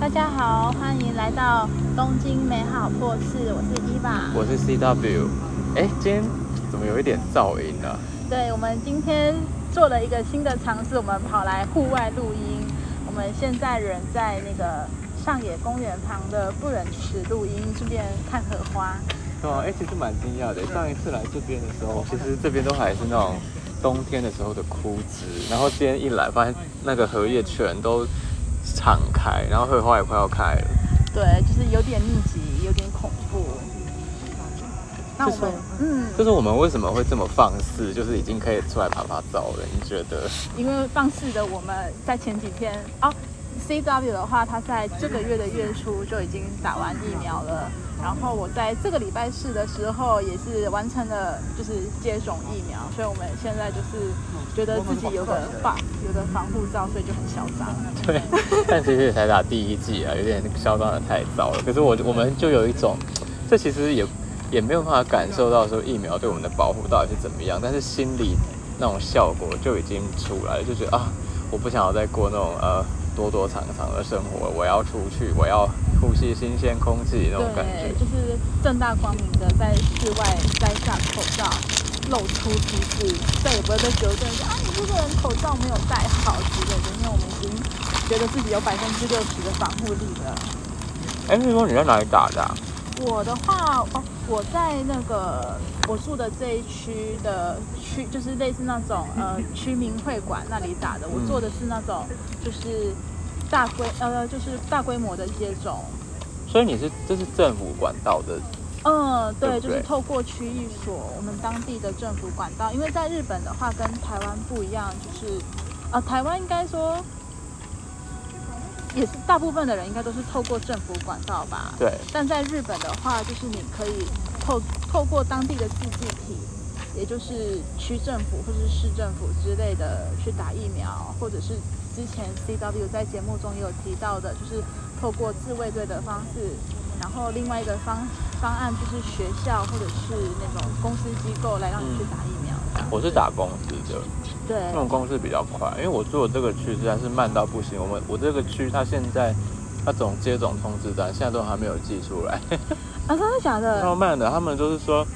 大家好，欢迎来到东京美好破事，我是伊娃。我是 CW。哎，今天怎么有一点噪音呢、对，我们今天做了一个新的尝试，我们跑来户外录音。我们现在人在那个上野公园旁的不忍池录音，顺便看荷花。对啊，哎，其实蛮惊讶的。上一次来这边的时候，其实这边都还是那种冬天的时候的枯枝，然后今天一来，发现那个荷叶全都敞开，然后荷花也快要开了。对，就是有点密集，有点恐怖。那我们，嗯，就是我们为什么会这么放肆，就是已经可以出来爬爬照了？你觉得？因为放肆的我们在前几天哦，CW 的话，他在这个月的月初就已经打完疫苗了。然后我在这个礼拜四的时候也是完成了，就是接种疫苗，所以我们现在就是觉得自己有个 buff，有个防护罩，所以就很嚣张。对，但其实也才打第一季啊，有点嚣张的太早了。可是我我们就有一种，这其实也也没有办法感受到说疫苗对我们的保护到底是怎么样，但是心里那种效果就已经出来了，就觉得啊，我不想要再过那种呃躲躲藏藏的生活，我要出去，我要呼吸新鲜空气那种感觉，。就是正大光明的在室外摘下口罩，露出鼻子，再也不会被纠正说啊你这个人口罩没有戴好之类的，因为我们已经觉得自己有百分之六十的防护力了。哎，你说你在哪里打的、啊？我的话，哦，我在那个我住的这一区的区，就是类似那种呃区民会馆那里打的。我做的是那种就是大规呃就是大规模的接种。所以你是这是政府管道的，嗯，对，对对就是透过区域所，我们当地的政府管道。因为在日本的话，跟台湾不一样，就是呃，台湾应该说也是大部分的人应该都是透过政府管道吧。对，但在日本的话，就是你可以透透过当地的自治体，也就是区政府或者是市政府之类的去打疫苗，或者是之前 CW 在节目中也有提到的，就是透过自卫队的方式，然后另外一个方方案就是学校或者是那种公司机构来让你去打疫苗。我是打公司的。对那，种公司比较快，因为我住的这个区实在是慢到不行。我们我这个区它现在那种接种通知单现在都还没有寄出来，啊，真的假的？超慢的。他们就是说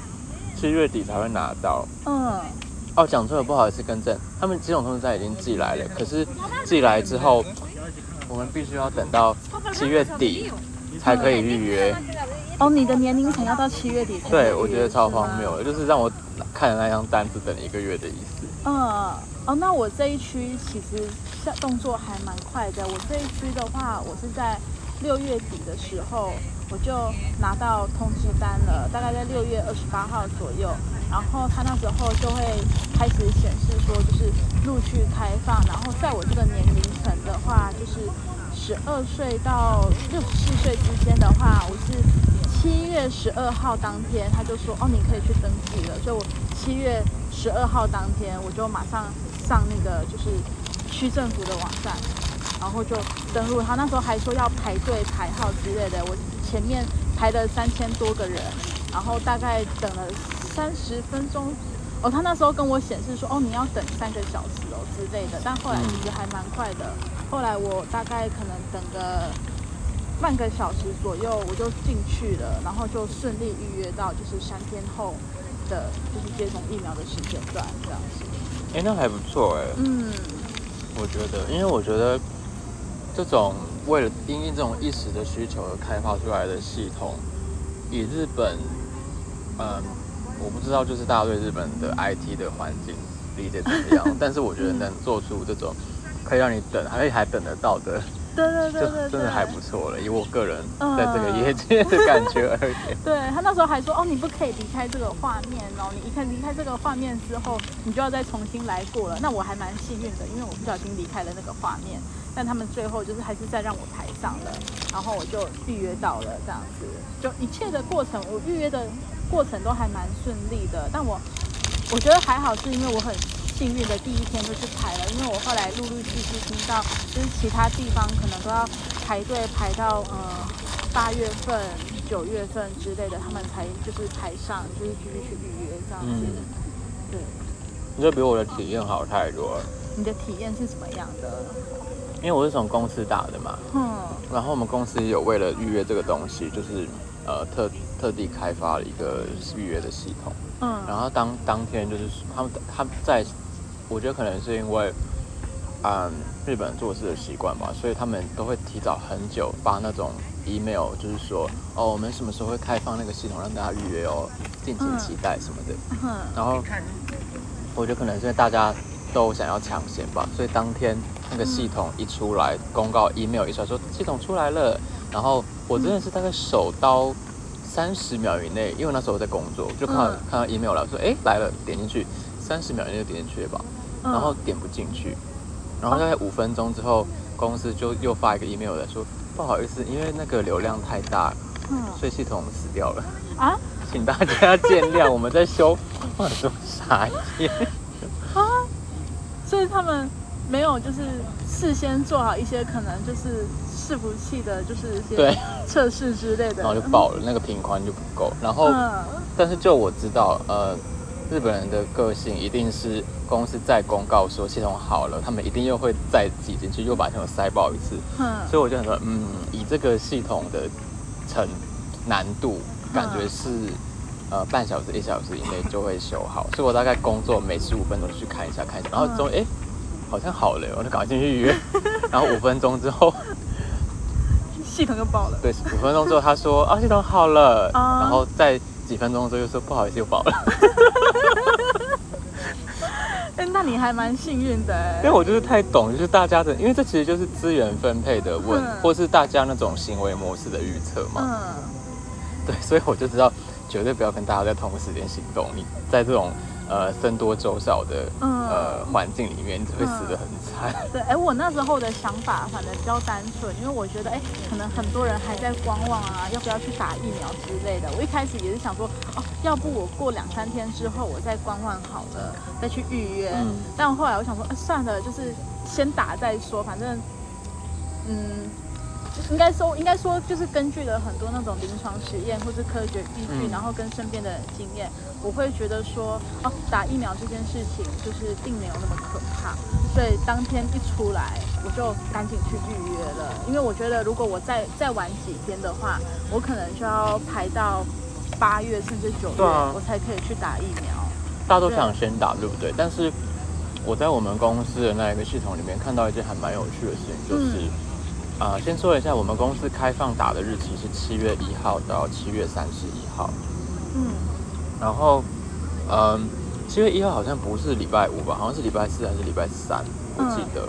七月底才会拿到。嗯，哦，讲错了，不好意思更正，他们接种通知单已经寄来了，可是寄来之后，我们必须要等到七月底才可以预约。哦，你的年龄层要到七月底才对，我觉得超荒谬的，就是让我看了那张单子等了一个月的意思。嗯，哦，那我这一区其实下动作还蛮快的。我这一区的话，我是在六月底的时候我就拿到通知单了，大概在六月二十八号左右。然后他那时候就会开始显示说，就是陆续开放。然后在我这个年龄层的话，就是十二岁到六十四岁之间的话，我是七月十二号当天，他就说哦，你可以去登记了。所以我七月十二号当天，我就马上上那个就是区政府的网站，然后就登录。他那时候还说要排队排号之类的，我前面排了三千多个人，然后大概等了三十分钟。哦，他那时候跟我显示说，哦，你要等三个小时哦之类的，但后来其实还蛮快的。后来我大概可能等个半个小时左右，我就进去了，然后就顺利预约到就是三天后的，就是接种疫苗的时间段这样子。哎，那还不错哎，嗯，我觉得，因为我觉得这种为了因应这种一时的需求而开发出来的系统，以日本，嗯，我不知道就是大家对日本的 IT 的环境理解怎么样，但是我觉得能做出这种可以让你等，还还等得到的，对对就对对对，真的还不错了。以我个人嗯在这个业界的感觉而言，对他那时候还说，哦，你不可以离开这个画面哦，你一看离开这个画面之后，你就要再重新来过了。那我还蛮幸运的，因为我不小心离开了那个画面，但他们最后就是还是再让我排上了，然后我就预约到了这样子，就一切的过程，我预约的过程都还蛮顺利的。但我我觉得还好，是因为我很幸运的第一天就去排了，因为我后来陆陆续续听到，就是其他地方可能都要排队排到呃八月份、九月份之类的，他们才就是排上，就是继续去预约这样子。嗯对，你就比我的体验好太多了。你的体验是什么样的？因为我是从公司打的嘛，嗯然后我们公司有为了预约这个东西，就是呃特特地开发了一个预约的系统。嗯，然后当当天就是他们他们在，我觉得可能是因为，嗯，日本做事的习惯吧，所以他们都会提早很久发那种 email，就是说哦，我们什么时候会开放那个系统让大家预约哦，敬请期待什么的。嗯然后我觉得可能是因为大家都想要抢先吧，所以当天那个系统一出来，公告 email 一出来说系统出来了，然后我真的是大概手刀三十秒以内，因为那时候我在工作，就看到、嗯。看到 email 了，我说哎来了，点进去，三十秒以内就点进去了吧，嗯，然后点不进去，然后大概五分钟之后，公司就又发一个 email 来说不好意思，因为那个流量太大，嗯。所以系统死掉了。啊？请大家见谅，我们在修，我很多傻眼。啊，所以他们没有就是事先做好一些可能就是伺服器的，就是一些对测试之类的，然后就爆了，那个频宽就不够。然后，嗯但是就我知道，呃，日本人的个性一定是公司再公告说系统好了，他们一定又会再挤进去，又把系统塞爆一次。嗯所以我就想说，嗯，以这个系统的成难度，感觉是。呃，半小时、一小时以内就会修好，所以我大概工作每十五分钟去看一下看一下，然后终于哎、诶好像好了，我就赶快进去预约，然后五分钟之后，系统就爆了。对，五分钟之后他说 啊系统好了，啊。然后在几分钟之后又说不好意思又爆了，哎，那你还蛮幸运的哎因为我就是太懂，就是大家的，因为这其实就是资源分配的问，嗯。或是大家那种行为模式的预测嘛，嗯。对，所以我就知道绝对不要跟大家在同时间行动，你在这种呃僧多粥少的嗯呃环境里面，你只会死得很惨。对，哎，我那时候的想法反正比较单纯，因为我觉得，哎，可能很多人还在观望啊，要不要去打疫苗之类的。我一开始也是想说，哦，要不我过两三天之后我再观望好了，再去预约。嗯但后来我想说，哎，算了，就是先打再说，反正，嗯。应该说，应该说，就是根据了很多那种临床实验或是科学依据，嗯。然后跟身边的经验，我会觉得说，哦，打疫苗这件事情就是并没有那么可怕，所以当天一出来，我就赶紧去预约了，因为我觉得如果我再再晚几天的话，我可能就要排到八月甚至九月，啊。我才可以去打疫苗。大家都想先打，对不对？但是我在我们公司的那一个系统里面看到一件还蛮有趣的事情，就是啊、先说一下，我们公司开放打的日期是七月一号到七月三十一号，嗯然后嗯，七月一号好像不是礼拜五吧，好像是礼拜四还是礼拜三，我记得。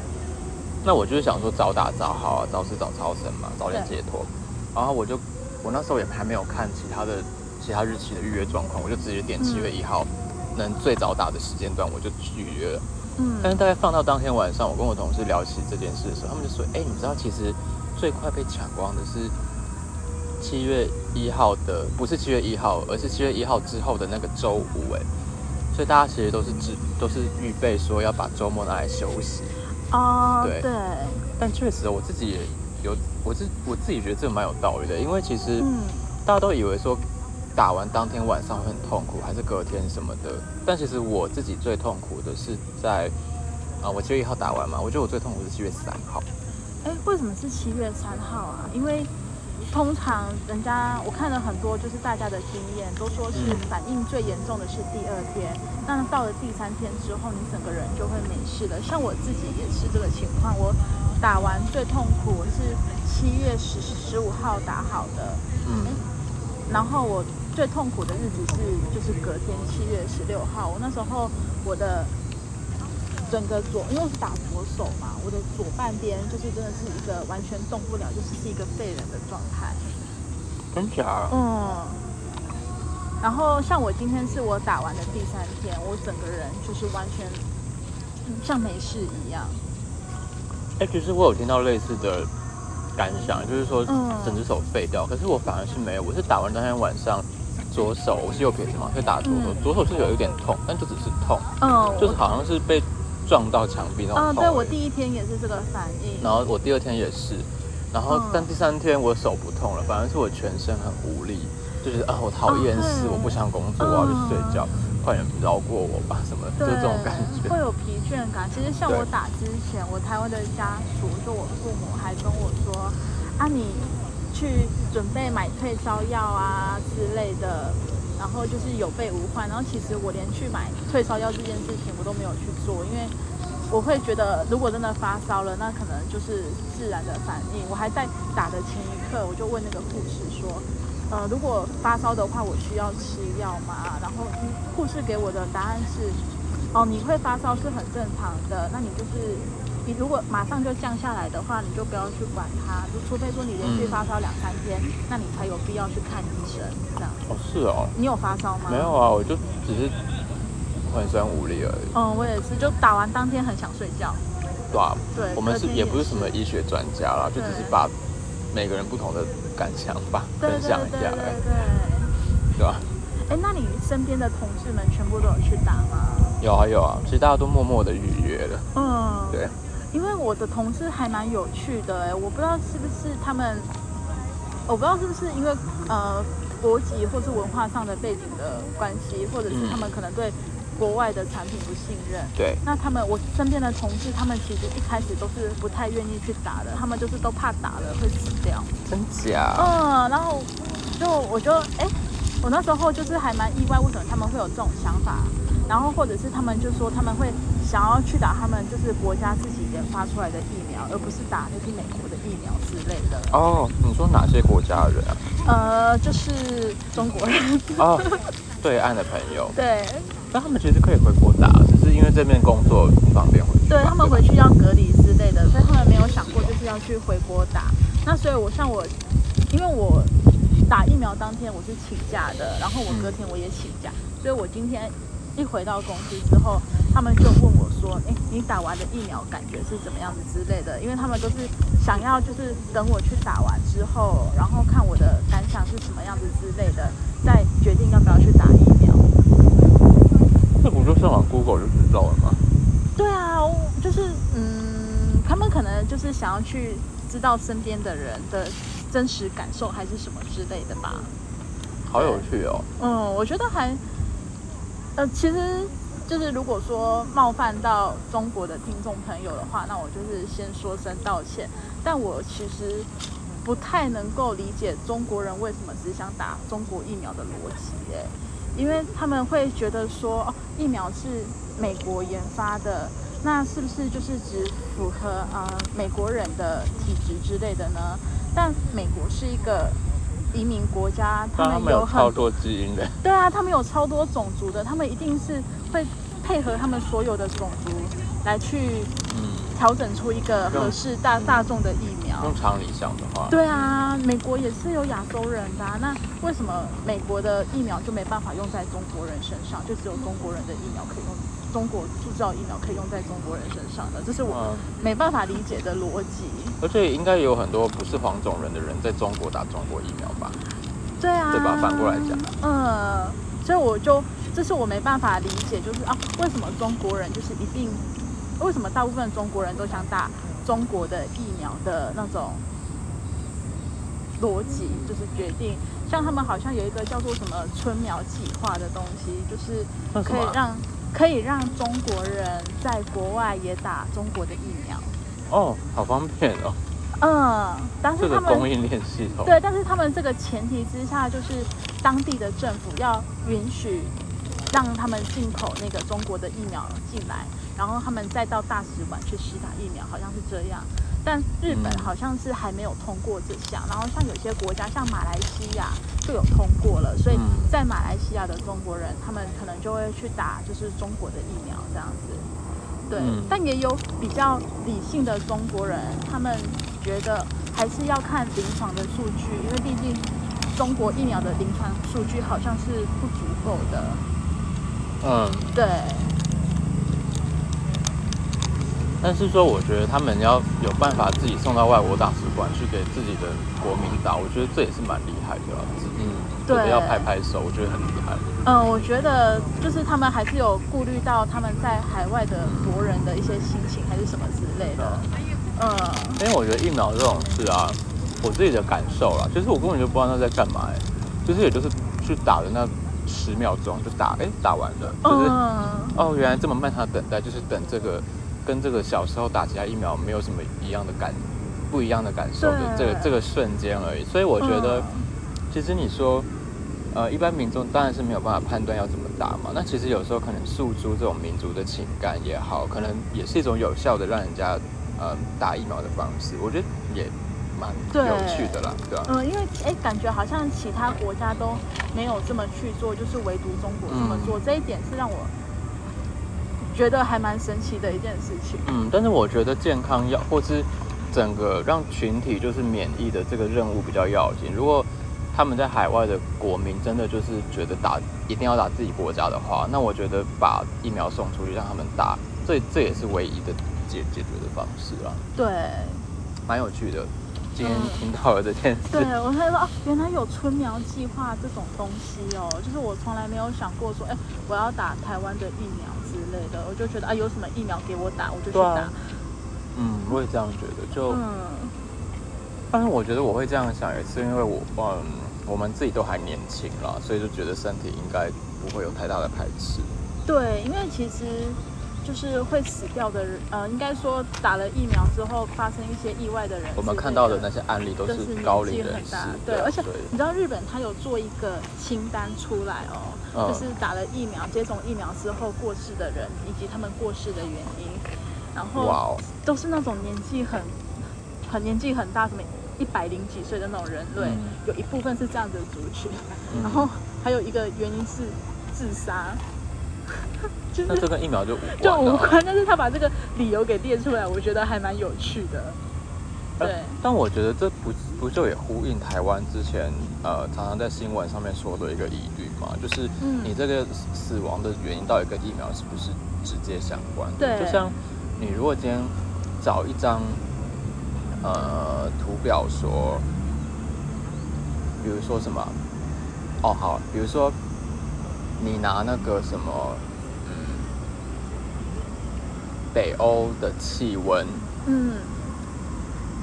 那我就是想说早打早好啊，早死早超生嘛，早点解脱。然后我就我那时候也还没有看其他的其他日期的预约状况，我就直接点七月一号、能最早打的时间段，我就去预约了。但嗯是大概放到当天晚上，我跟我同事聊起这件事的时候，他们就说：“哎、你知道其实最快被抢光的是七月一号的，不是七月一号，而是七月一号之后的那个周五。”哎，所以大家其实都是只都是预备说要把周末拿来休息。哦，对对，但确实我自己也有，我自我自己觉得这个蛮有道理的，因为其实嗯大家都以为说打完当天晚上会很痛苦，还是隔天什么的。但其实我自己最痛苦的是在啊，我七月一号打完嘛，我觉得我最痛苦是七月三号。哎，为什么是七月三号啊？因为通常人家我看了很多，就是大家的经验都说是嗯反应最严重的是第二天，那到了第三天之后，你整个人就会没事了。像我自己也是这个情况，我打完最痛苦是七月十十五号打好的，嗯，然后我最痛苦的日子是就是隔天七月十六号，我那时候我的整个左，因为我是打左手嘛，我的左半边就是真的是一个完全动不了，就是是一个废人的状态。真假？嗯。然后像我今天是我打完的第三天，我整个人就是完全嗯像没事一样。哎、其实我有听到类似的感想，就是说嗯整只手废掉，可是我反而是没有，我是打完当天晚上。左手我是右撇子嘛，所以打左手，嗯左手是有一点痛，但就只是痛，嗯，就是好像是被撞到墙壁那种啊，痛而已。对我第一天也是这个反应。然后我第二天也是，然后、嗯但第三天我手不痛了，反而是我全身很无力，就是啊我讨厌死，我不想工作，我要去睡觉。快点饶过我吧，什么就，这种感觉。会有疲倦感。其实像我打之前，我台湾的家属，就我父母还跟我说，啊，你去准备买退烧药啊之类的，然后就是有备无患。然后其实我连去买退烧药这件事情我都没有去做，因为我会觉得如果真的发烧了，那可能就是自然的反应。我还在打的前一刻，我就问那个护士说。呃，如果发烧的话，我需要吃药吗？然后嗯护士给我的答案是，哦，你会发烧是很正常的，那你就是你如果马上就降下来的话，你就不要去管它，就除非说你连续嗯发烧两三天，那你才有必要去看医生这样。哦，是哦，你有发烧吗？没有。啊，我就只是浑身无力而已。嗯，我也是，就打完当天很想睡觉。对啊，对，我们是也不是什么医学专家啦，就只是把每个人不同的感想吧分享一下，对对哎对。对吧？哎，那你身边的同事们全部都有去打吗？有啊有啊，其实大家都默默的预约了，嗯，对，因为我的同事还蛮有趣的哎，我不知道是不是他们，我不知道是不是因为呃国籍或是文化上的背景的关系，或者是嗯他们可能对国外的产品不信任。对，那他们，我身边的同事，他们其实一开始都是不太愿意去打的，他们就是都怕打了会死掉。真假？嗯，然后就我就哎、我那时候就是还蛮意外，为什么他们会有这种想法？然后或者是他们就说他们会想要去打他们就是国家自己研发出来的疫苗，而不是打就是美国的疫苗之类的。哦，你说哪些国家的人啊？呃，就是中国人，哦，对岸的朋友，对那他们其实可以回国打，只是因为这边工作不方便回去。对，他们回去要隔离之类的，所以他们没有想过就是要去回国打。那所以我像我，因为我打疫苗当天我是请假的，然后我隔天我也请假，所以我今天一回到公司之后，他们就问我说：“哎，你打完的疫苗感觉是怎么样子之类的？”因为他们都是想要就是等我去打完之后，然后看我的感想是什么样子之类的，再决定要不要去打疫苗。这不就上网 Google 就知道了吗？对啊，我就是嗯，他们可能就是想要去知道身边的人的真实感受，还是什么之类的吧。好有趣哦。嗯，我觉得还，呃，其实就是如果说冒犯到中国的听众朋友的话，那我就是先说声道歉。但我其实不太能够理解中国人为什么只想打中国疫苗的逻辑，哎，因为他们会觉得说，哦，疫苗是美国研发的，那是不是就是只符合呃美国人的体质之类的呢？但美国是一个移民国家，他们有超多基因的，对啊，他们有超多种族的，他们一定是会配合他们所有的种族来去嗯，调整出一个合适大大众的疫苗用。常理想的话，对啊，美国也是有亚洲人的、啊，那为什么美国的疫苗就没办法用在中国人身上？就只有中国人的疫苗可以用，中国铸造疫苗可以用在中国人身上的，这是我嗯，没办法理解的逻辑。而且应该有很多不是黄种人的人在中国打中国疫苗吧？对啊，对吧反过来讲，嗯，所以我就这是我没办法理解，就是啊，为什么中国人就是一定，为什么大部分中国人都想打中国的疫苗的那种逻辑，就是决定，像他们好像有一个叫做什么春苗计划的东西，就是？可以让可以让中国人在国外也打中国的疫苗。哦，好方便哦，嗯，但是这他们个供应链系统。对，但是他们这个前提之下，就是当地的政府要允许让他们进口那个中国的疫苗进来，然后他们再到大使馆去施打疫苗，好像是这样。但日本嗯。好像是还没有通过这项，然后像有些国家，像马来西亚就有通过了，所以嗯。在马来西亚的中国人，他们可能就会去打就是中国的疫苗这样子。对，嗯。但也有比较理性的中国人，他们觉得还是要看临床的数据，因为毕竟中国疫苗的临床数据好像是不足够的。嗯，对，但是说，我觉得他们要有办法自己送到外国大使馆去给自己的国民打，我觉得这也是蛮厉害的啦。嗯，对要拍拍手，我觉得很厉害。嗯，我觉得就是他们还是有顾虑到他们在海外的国人的一些心情，还是什么之类的。嗯，因为我觉得疫苗这种事啊，我自己的感受啦，其实我根本就不知道他在干嘛、欸，就是也就是去打的那十秒钟就打，哎，打完了，就是、嗯，哦，原来这么漫长的等待，就是等这个跟这个小时候打其他疫苗没有什么一样的感，不一样的感受的这个这个瞬间而已。所以我觉得，嗯其实你说，呃，一般民众当然是没有办法判断要怎么打嘛。那其实有时候可能诉诸这种民族的情感也好，可能也是一种有效的让人家呃打疫苗的方式。我觉得也蛮有趣的啦，对吧、嗯，因为哎，感觉好像其他国家都没有这么去做，就是唯独中国这么做，这一点是让我觉得还蛮神奇的一件事情。嗯，但是我觉得健康要或是整个让群体就是免疫的这个任务比较要紧。如果他们在海外的国民真的就是觉得打一定要打自己国家的话，那我觉得把疫苗送出去让他们打，这这也是唯一的解解决的方式啦，对，蛮有趣的。今天嗯听到了这件事，对我才说哦，原来有春苗计划这种东西哦，就是我从来没有想过说，哎，我要打台湾的疫苗之类的，我就觉得啊，有什么疫苗给我打，我就去打。嗯，我也这样觉得。就，嗯，但是我觉得我会这样想，也是因为我嗯，我们自己都还年轻啦，所以就觉得身体应该不会有太大的排斥。对，因为其实就是会死掉的人，呃，应该说打了疫苗之后发生一些意外的人我们看到的那些案例都是年高龄人士纪很大，，对啊，而且你知道日本他有做一个清单出来哦，嗯。就是打了疫苗、接种疫苗之后过世的人，以及他们过世的原因，然后都是那种年纪很很年纪很大，什么一百零几岁的那种人类，嗯。有一部分是这样子的族群，嗯。然后还有一个原因是自杀，就是那这跟疫苗就无关、啊，就无关，但是他把这个理由给列出来，我觉得还蛮有趣的。但对，但我觉得这不不就也呼应台湾之前呃常常在新闻上面说的一个疑虑嘛，就是嗯你这个死死亡的原因到底跟疫苗是不是直接相关？对就像你如果今天找一张呃图表说，比如说什么，哦好，比如说你拿那个什么，嗯，北欧的气温。嗯，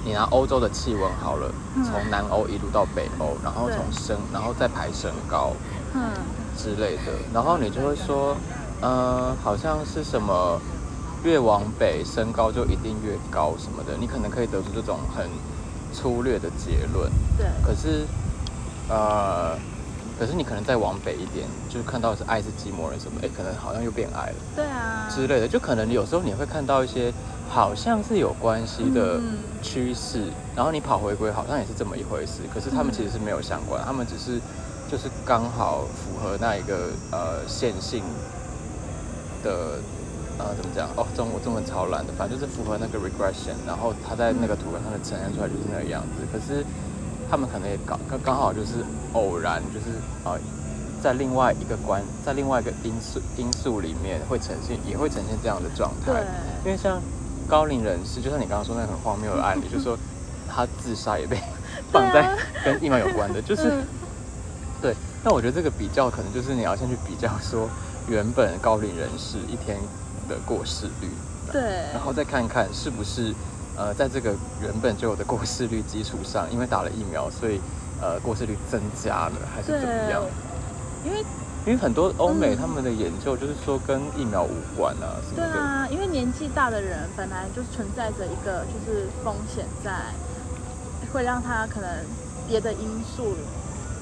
你拿欧洲的气温好了，嗯。从南欧一路到北欧，然后从升，然后再排身高嗯，之类的，然后你就会说，呃，好像是什么越往北身高就一定越高什么的，你可能可以得出这种很粗略的结论。对，可是，呃，可是你可能再往北一点，就是看到是爱是寂寞人什么，哎，可能好像又变爱了。对啊，之类的，就可能有时候你会看到一些好像是有关系的嗯。趋势，然后你跑回归好像也是这么一回事，可是他们嗯其实是没有相关，他们只是就是刚好符合那一个呃线性的呃怎么讲哦中文中文超烂的，反正就是符合那个 regression，然后它在那个图表上面呈现出来就是那个样子，可是他们可能也刚刚刚好就是偶然就是呃在另外一个关，在另外一个因素因素里面会呈现，也会呈现这样的状态。因为像高龄人士，就像你刚刚说那个很荒谬的案例，就是说他自杀也被 放在跟疫苗有关的，就是、嗯对。那我觉得这个比较可能就是你要先去比较说原本高龄人士一天的过世率，对然后再看看是不是呃在这个原本就有的过世率基础上，因为打了疫苗，所以呃过世率增加了，还是怎么样？因为因为很多欧美嗯他们的研究就是说跟疫苗无关啊什么的。对啊，因为年纪大的人本来就存在着一个就是风险在，会让他可能别的因素，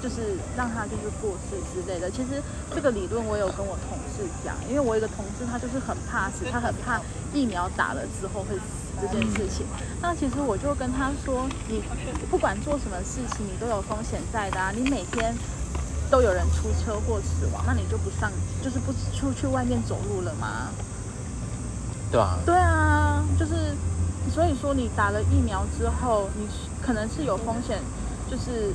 就是让他就是过世之类的。其实这个理论我有跟我同事讲，因为我有一个同事他就是很怕死，他很怕疫苗打了之后会死这件事情。那其实我就跟他说，你不管做什么事情，你都有风险在的啊，你每天。都有人出车祸死亡，那你就不上，就是不出去外面走路了吗？对啊，对啊，就是所以说你打了疫苗之后，你可能是有风险，就是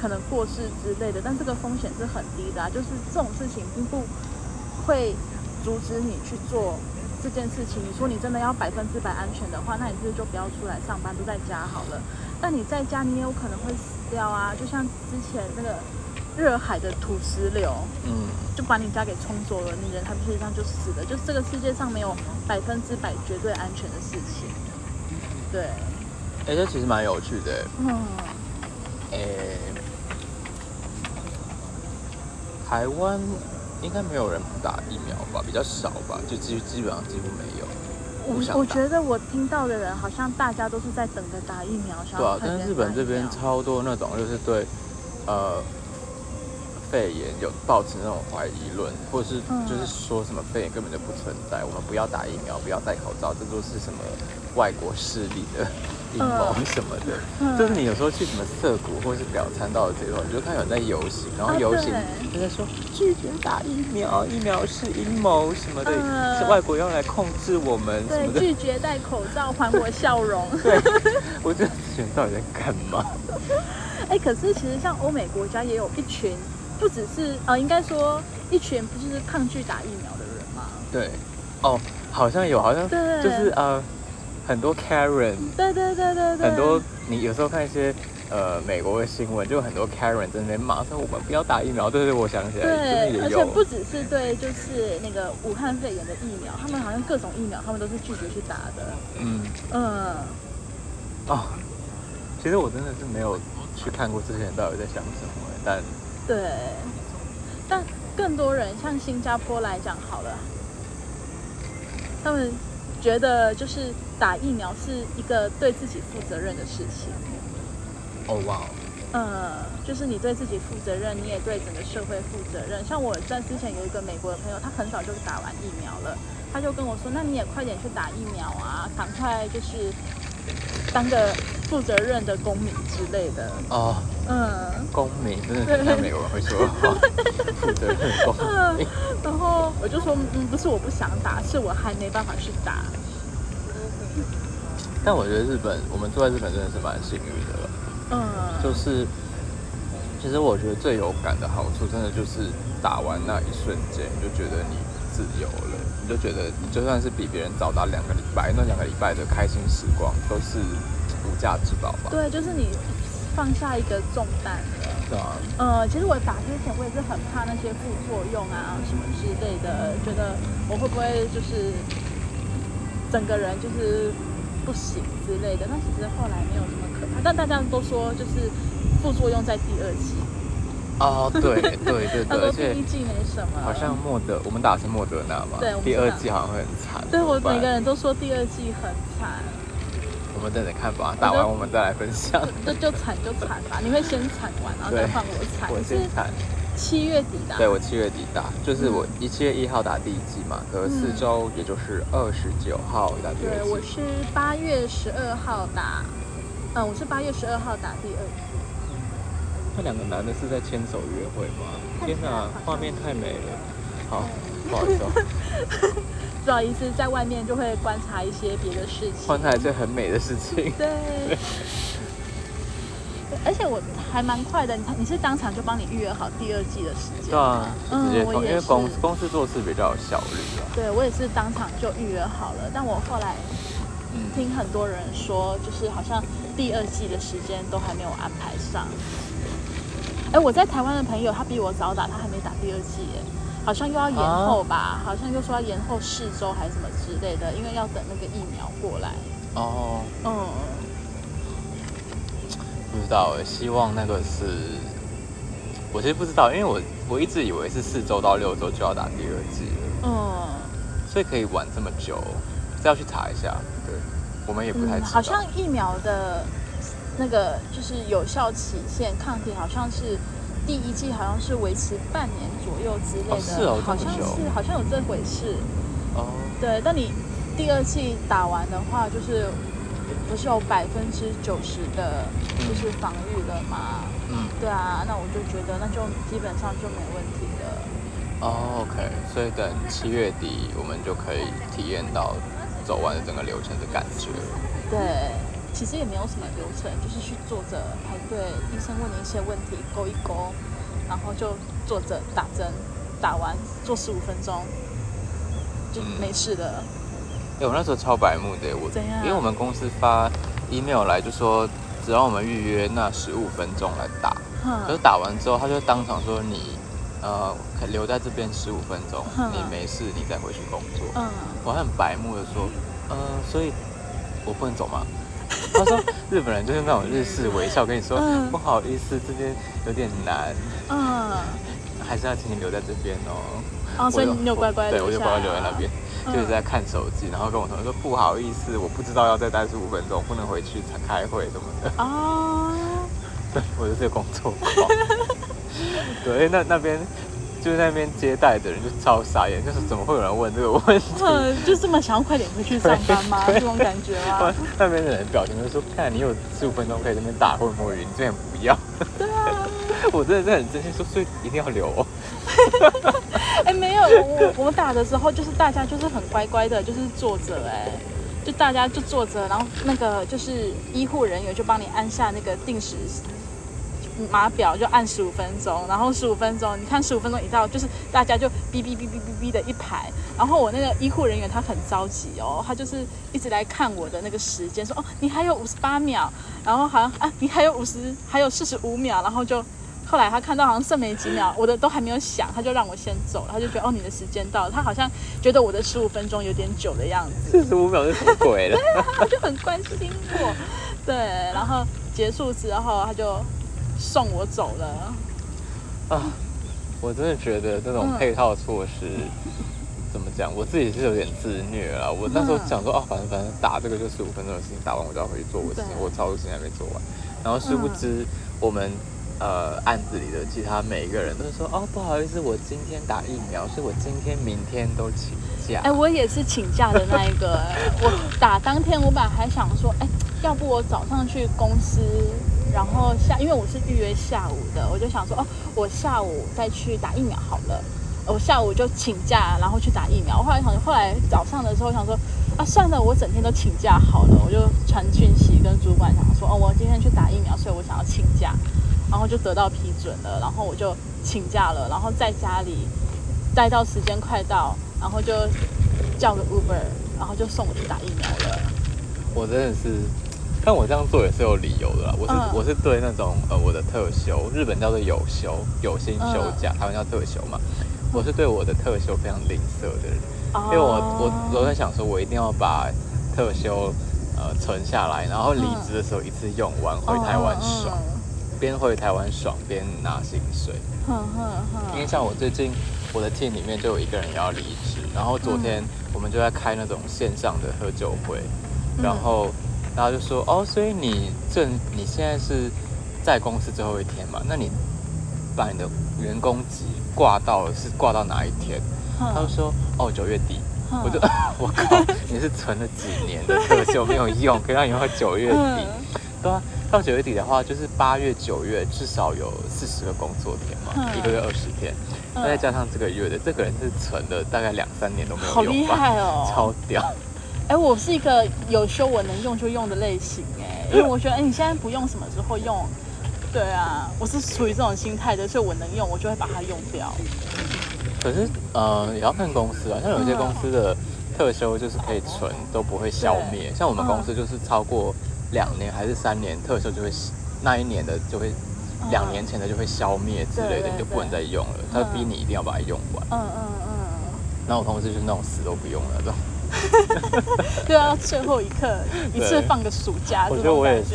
可能过世之类的，但这个风险是很低的啊，就是这种事情并不会阻止你去做这件事情。你说你真的要百分之百安全的话，那你是不是就不要出来上班，都在家好了？但你在家，你也有可能会死掉啊，就像之前那个热海的土石流。嗯，就把你家给冲走了，你人还不是这样就死了？就是这个世界上没有百分之百绝对安全的事情。对，哎、这其实蛮有趣的。嗯，哎、台湾应该没有人不打疫苗吧，比较少吧，就基基本上几乎没有。我我觉得我听到的人好像大家都是在等着打疫苗，想对啊，但是日本这边超多那种就是对呃肺炎有抱持那种怀疑论，或者是嗯就是说什么肺炎根本就不存在，我们不要打疫苗，不要戴口罩，这都是什么外国势力的阴谋嗯什么的。嗯就是你有时候去什么涩谷或是表参道的街头，你就看有人在游行，然后啊游行对就在说拒绝打疫苗，疫苗是阴谋什么的，嗯是外国用来控制我们什么的。拒绝戴口罩，还我笑容。对，我真的觉得到底在干嘛？哎、可是其实像欧美国家也有一群，不只是呃，应该说一群不就是抗拒打疫苗的人吗？对，哦，好像有，好像对。就是呃，很多 Karen，对对对对对，很多你有时候看一些呃美国的新闻，就很多 Karen 在那边骂说我们不要打疫苗。对对，我想起来，对，而且不只是对，就是那个武汉肺炎的疫苗，他们好像各种疫苗，他们都是拒绝去打的。嗯，嗯，哦，其实我真的是没有去看过这些人到底在想什么，但对。但更多人像新加坡来讲好了，他们觉得就是打疫苗是一个对自己负责任的事情。哦哇，嗯，就是你对自己负责任，你也对整个社会负责任。像我在之前有一个美国的朋友，他很早就打完疫苗了，他就跟我说：“那你也快点去打疫苗啊，赶快就是当个负责任的公民之类的。哦，”嗯，公民真的很像美国人会说 负责任公民。然后我就说：“嗯，不是我不想打，是我还没办法去打。但我觉得日本，我们住在日本真的是蛮幸运的了。”嗯，就是，其实我觉得最有感的好处，真的就是打完那一瞬间，就觉得你自由了，你就觉得你就算是比别人早打两个礼拜，那两个礼拜的开心时光都是无价之宝吧？对，就是你放下一个重担了。对啊，呃，其实我打之前我也是很怕那些副作用啊什么之类的，觉得我会不会就是整个人就是不行之类的。但其实后来没有什么可怕，但大家都说就是副作用在第二季，哦，对对对对，他说而且第一季没什么，好像莫德，我们打的是莫德纳嘛，对第二季好像会很惨。对我每个人都说第二季很惨，我们等等看吧，打完我们再来分享。就就惨就惨吧，你会先惨完，然后再换我惨。我先惨。七月底的啊、对我七月底打，就是我一七月一号打第一季嘛，隔四嗯周，也就是二十九号打第二对，季。我是八月十二号打，嗯，我是八月十二号打第二季。那两个男的是在牵手约会吗？天哪，画面太美了。好，不好意思哦，不好意思，在外面就会观察一些别的事情。换台这很美的事情。对。而且我还蛮快的，你你是当场就帮你预约好第二季的时间对啊直接通，嗯我因为公公司做事比较有效率啊。对我也是当场就预约好了，但我后来嗯，听很多人说，就是好像第二季的时间都还没有安排上。哎，我在台湾的朋友，他比我早打，他还没打第二季耶，好像又要延后吧？好像又说要延后四周还是什么之类的，因为要等那个疫苗过来。哦，嗯，不知道哎，希望那个是，我其实不知道，因为我我一直以为是四周到六周就要打第二季了，嗯所以可以晚这么久，这要去查一下。对，我们也不太嗯，知道。好像疫苗的那个就是有效期限抗体，好像是第一季好像是维持半年左右之类的，哦是哦好像是好像有这回事。哦，对，但你第二季打完的话，就是不是有百分之九十的，就是防御了吗？嗯，对啊，那我就觉得那就基本上就没问题了。哦，OK，所以等七月底我们就可以体验到走完的整个流程的感觉。对，其实也没有什么流程，就是去坐着排队，医生问你一些问题，勾一勾，然后就坐着打针，打完做十五分钟，就嗯没事了。哎、我那时候超白目的，我因为我们公司发 email 来就说，只要我们预约那十五分钟来打，可是，打完之后他就当场说你呃可留在这边十五分钟，哼你没事你再回去工作。嗯，我很白目的说，呃，所以我不能走吗？他说日本人就是那种日式微笑跟你说，嗯不好意思，这边有点难，嗯，还是要请你留在这边哦。哦，所以你有乖乖对，我就乖乖留在那边，就是在嗯看手机，然后跟我同学说不好意思，我不知道要再待十五分钟，不能回去才开会什么的。哦，对，我就是个工作狂。对，那那边就是那边接待的人就超傻眼，就是怎么会有人问这个问题？嗯，就这么想要快点回去上班吗？这种感觉吗？那边的人表情就说：“看你有十五分钟可以在那边打混摸鱼，你这边不要。对啊，” 我真的是很真心说，所以一定要留哦。哎，没有，我我们打的时候就是大家就是很乖乖的，就是坐着，哎，就大家就坐着，然后那个就是医护人员就帮你按下那个定时码表，就按十五分钟，然后十五分钟，你看十五分钟一到，就是大家就哔哔哔哔哔哔的一排，然后我那个医护人员他很着急哦，他就是一直来看我的那个时间，说哦你还有五十八秒，然后好像啊你还有五十，还有四十五秒，然后就。后来他看到好像剩没几秒，我的都还没有响，他就让我先走了，他就觉得哦你的时间到了，他好像觉得我的十五分钟有点久的样子，四十五秒是什么鬼了？他就很关心我，对，然后结束之后他就送我走了，啊，我真的觉得这种嗯配套措施。怎么讲？我自己是有点自虐了。我那时候嗯想说，哦，反正反正打这个就十五分钟的事情，打完我就要回去做我的事情，我超多事情还没做完。然后殊不知，我们呃案子里的其他每一个人都是说，哦，不好意思，我今天打疫苗，所以我今天、明天都请假。哎，我也是请假的那一个，哎 我打当天我本来还想说，哎，要不我早上去公司。然后下，因为我是预约下午的，我就想说，哦，我下午再去打疫苗好了。我下午就请假，然后去打疫苗。我后来想，后来早上的时候想说，啊，算了，我整天都请假好了，我就传讯息跟主管讲说，哦，我今天去打疫苗，所以我想要请假，然后就得到批准了，然后我就请假了，然后在家里待到时间快到，然后就叫个 Uber，然后就送我去打疫苗了。我真的是，但我这样做也是有理由的啦。我是、嗯我是对那种呃我的特休，日本叫做有休，有薪休假，台湾叫特休嘛。我是对我的特休非常吝啬的人，因为我我我在想说，我一定要把特休呃存下来，然后离职的时候一次用完，回台湾爽，边回台湾爽边拿薪水。哼哼哼，因为像我最近我的 team 里面就有一个人要离职，然后昨天我们就在开那种线上的喝酒会，嗯然后大家就说哦，所以你正你现在是在公司最后一天嘛？那你把你的员工级挂到是挂到哪一天？哼他就说哦九月底，哼我就 我靠，你是存了几年的特休没有用，可以让你用到九月底。嗯对啊，到九月底的话，就是八月、九月至少有四十个工作天嘛，嗯一个月二十天，嗯那再加上这个月的，这个人是存了大概两三年都没有用好厉害哦！超屌。哎，我是一个有修我能用就用的类型哎，因为我觉得哎，你现在不用什么时候用？对啊，我是处于这种心态的，所以我能用我就会把它用掉。可是呃，也要看公司啊，像有些公司的特休就是可以存，都不会消灭。像我们公司就是超过两年还是三年，特休就会那一年的就会。两年前的就会消灭之类的，你就不能再用了。他逼你一定要把它用完。嗯嗯嗯，那我同事就是那种死都不用的那种。对啊，最后一刻一次放个暑假，我觉得我也是，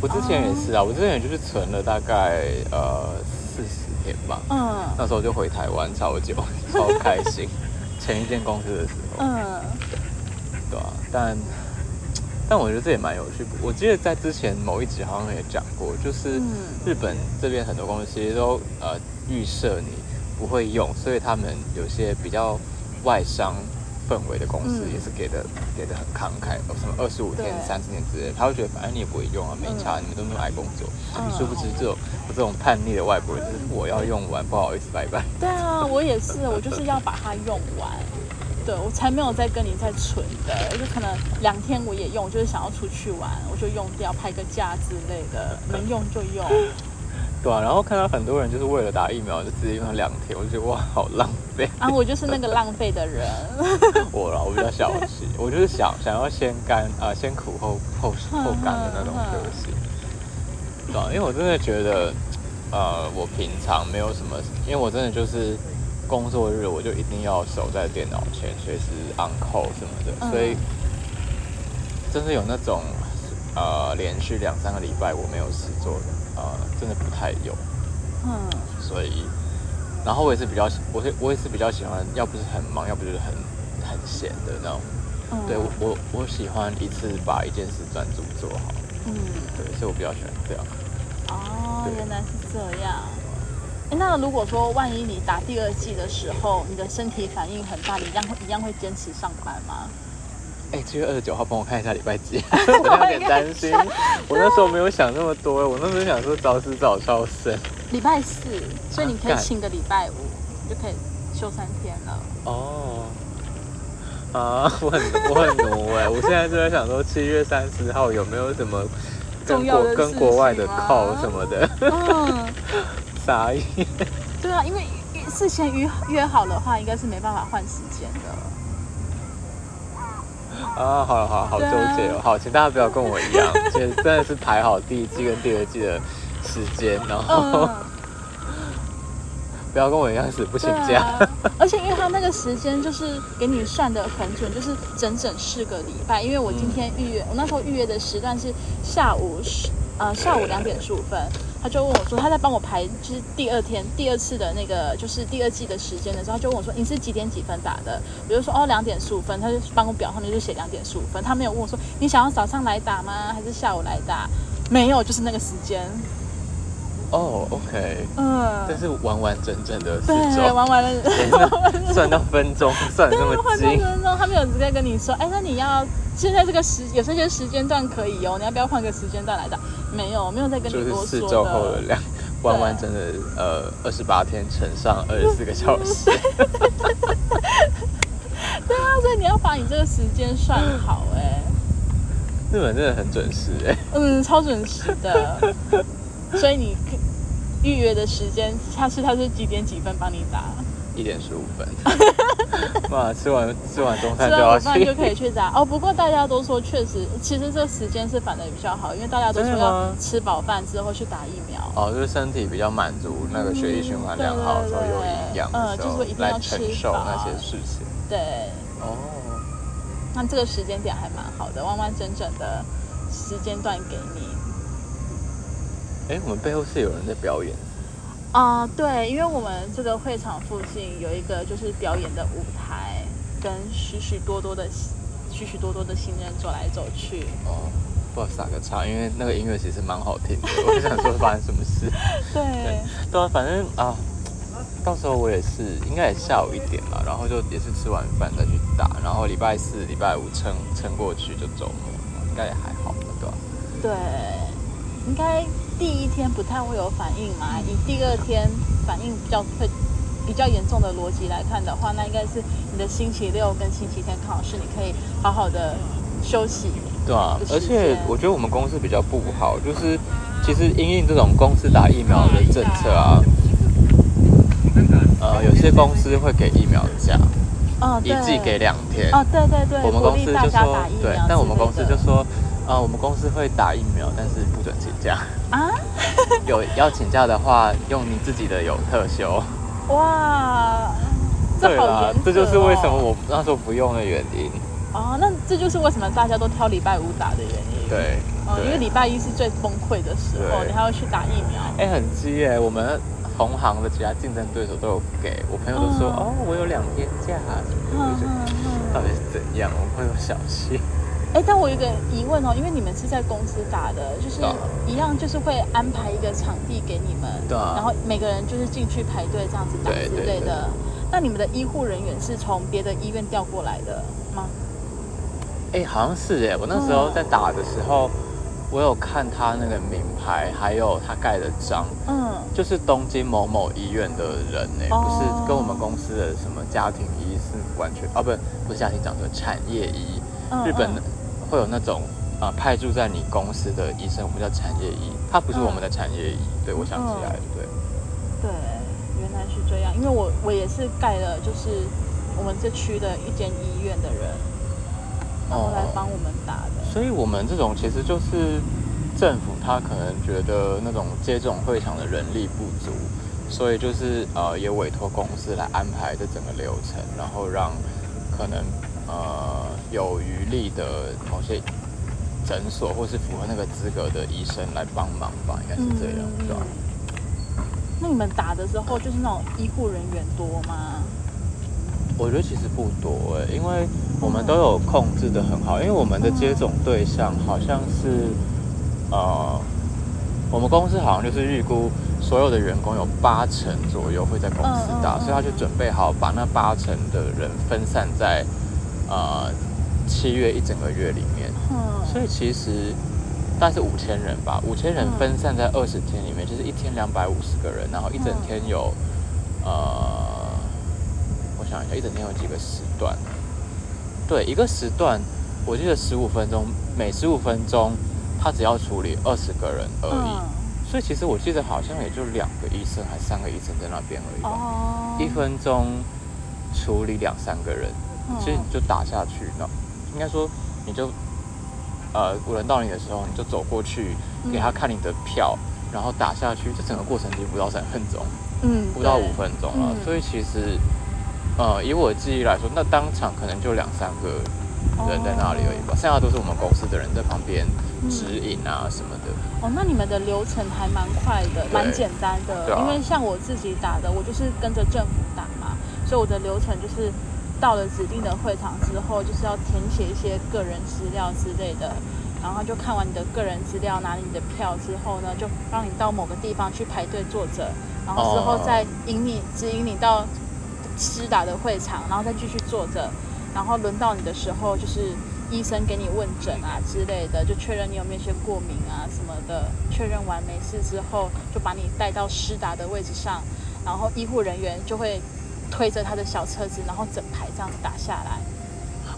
我之前也是啊，我之前也就是存了大概呃四十天吧，嗯。那时候就回台湾超久，超开心。前一间公司的时候，嗯。对啊，但但我觉得这也蛮有趣。我记得在之前某一集好像也讲过，就是嗯。日本这边很多公司其实都呃预设你不会用，所以他们有些比较外商氛围的公司嗯也是给的、给的很慷慨，有什么二十五天、三十天之类的，他会觉得反正你也不会用啊，没差，嗯你们都那么爱工作。嗯殊不知这种我这种叛逆的外国人，就是我要用完，不好意思，拜拜。对啊，我也是，我就是要把它用完。对，我才没有再跟你再存的，就可能两天我也用，就是想要出去玩，我就用掉，拍个假之类的，能用就用。对啊，然后看到很多人就是为了打疫苗就直接用了两天，我就觉得哇，好浪费。啊，我就是那个浪费的人。我啦，我比较小气，我就是想想要先干啊、呃先苦后后后甘的那种个性。对啊，因为我真的觉得，呃，我平常没有什么，因为我真的就是工作日我就一定要守在电脑前，随时 on call 什么的，嗯所以真的有那种呃连续两三个礼拜我没有事做的，呃，真的不太有。嗯所以然后我也是比较，我是我也是比较喜欢，要不是很忙，要不就是很很闲的那种。嗯对我我我喜欢一次把一件事专注做好，嗯，对，所以我比较喜欢这样。哦，原来是这样。诶那如果说万一你打第二季的时候，你的身体反应很大，你一样会一样会坚持上班吗？哎，七月二十九号帮我看一下礼拜几，我有点担心。我那时候没有想那么多，我那时候想说早死早超生。礼拜四，所以你可以请个礼拜五，你就可以休三天了。哦，啊，我很我很奴哎，我现在就在想说七月三十号有没有什么跟国跟国外的情吗 call 什么的，嗯，傻眼。对啊，因为事先约约好的话，应该是没办法换时间的。啊，好了好了好纠啊结哦，好，请大家不要跟我一样，其实真的是排好第一季跟第二季的时间，然后嗯，不要跟我一样死不请假。啊，而且因为他那个时间就是给你算的很准，就是整整四个礼拜。因为我今天预约，我那时候预约的时段是下午十呃下午两点十五分，他就问我说他在帮我排就是第二天第二次的那个就是第二季的时间的时候，就问我说你是几点几分打的？我就说哦两点十五分，他就帮我表上面就写两点十五分，他没有问我说你想要早上来打吗？还是下午来打？没有，就是那个时间。哦，OK，嗯，但是完完整整的四对，周，玩完了。天哪 算到分钟，算得那么换精。分钟，他们有直接跟你说，哎，那你要现在这个时有这些时间段可以哦，你要不要换个时间段来的？没有，没有再跟就是你多说四周后的的。两完完整的呃二十八天乘上二十四个小时，对啊，所以你要把你这个时间算好，哎，日本真的很准时哎。嗯，超准时的。所以你预约的时间，下次他是几点几分帮你打？一点十五分，哇！吃完吃完中餐吃就要去完午饭就，可以去打哦。不过大家都说，确实，其实这时间是反的比较好，因为大家都说要吃饱饭之后去打疫苗。哦，就是身体比较满足，那个血液循环良好的时候，有营养的时候嗯就是说一，定要来承受那些事情。对，哦，那这个时间点还蛮好的，完完整整的时间段给你。哎，我们背后是有人在表演，啊、对，因为我们这个会场附近有一个就是表演的舞台，跟许许多多的许许多多的新人走来走去。哦，不好意思打个岔，因为那个音乐其实蛮好听的，我就想说发生什么事。对，对啊，反正啊，到时候我也是应该也下午一点嘛，然后就也是吃完饭再去打，然后礼拜四、礼拜五撑撑过去就周末，应该也还好吧，对吧、对，应该第一天不太会有反应嘛，以第二天反应比较会比较严重的逻辑来看的话，那应该是你的星期六跟星期天考试，你可以好好的休息。对啊而且我觉得我们公司比较不好，就是其实因应这种公司打疫苗的政策啊，呃，有些公司会给疫苗假，哦，一对季给两天。哦，对对对，我们鼓公司就说对，但我们公司就说，啊、我们公司会打疫苗，但是不准请假。啊，有要请假的话，用你自己的有特休。哇，这好严，这就是为什么我那时候不用的原因。哦，那这就是为什么大家都挑礼拜五打的原因。，对，哦，因为礼拜一是最崩溃的时候，你还要去打疫苗。哎、很鸡耶！我们同行的其他竞争对手都有给我朋友都说，嗯哦，我有两天假，到底是怎样？我朋友小气。哎，但我有个疑问哦，因为你们是在公司打的，就是一样，就是会安排一个场地给你们，对啊。然后每个人就是进去排队这样子打之类的。那你们的医护人员是从别的医院调过来的吗？哎、好像是哎，我那时候在打的时候，我有看他那个名牌，还有他盖的章，嗯，就是东京某某医院的人呢，哦。不是跟我们公司的什么家庭医是完全哦，不是不是家庭讲的产业医，嗯日本嗯会有那种啊、呃派驻在你公司的医生，我们叫产业医，他不是我们的产业医，对我想起来了，对，对，原来是这样，因为我我也是盖了，就是我们这区的一间医院的人，然后来帮我们打的。所以我们这种其实就是政府他可能觉得那种接种会场的人力不足，所以就是呃也委托公司来安排这整个流程，然后让可能呃有余力的某些诊所或是符合那个资格的医生来帮忙吧，应该是这样，嗯对吧？那你们打的时候就是那种医护人员多吗？我觉得其实不多哎，因为我们都有控制的很好，因为我们的接种对象好像是，呃，我们公司好像就是预估所有的员工有八成左右会在公司打，所以他就准备好把那八成的人分散在，呃，七月一整个月里面。嗯，所以其实大概是五千人吧，五千人分散在二十天里面，就是一天两百五十个人，然后一整天有，呃。我想一下，一整天有几个时段？对，一个时段，我记得十五分钟，每十五分钟他只要处理二十个人而已。所以其实我记得好像也就两个医生还三个医生在那边而已吧。一分钟处理两三个人，其实就打下去。那应该说，你就呃，轮到你的时候，你就走过去给他看你的票，然后打下去。这整个过程其实不到三分钟，嗯，不到五分钟了。所以其实。呃，以我的记忆来说，那当场可能就两三个人在那里而已吧，剩下都是我们公司的人在旁边指引啊什么的。哦，那你们的流程还蛮快的，蛮简单的。因为像我自己打的，我就是跟着政府打嘛，所以我的流程就是到了指定的会场之后，就是要填写一些个人资料之类的，然后就看完你的个人资料，拿你的票之后呢，就让你到某个地方去排队坐着，然后之后再引你指引你到。施打的会场，然后再继续坐着，然后轮到你的时候，就是医生给你问诊啊之类的，就确认你有没有一些过敏啊什么的。确认完没事之后，就把你带到施打的位置上，然后医护人员就会推着他的小车子，然后整排这样子打下来。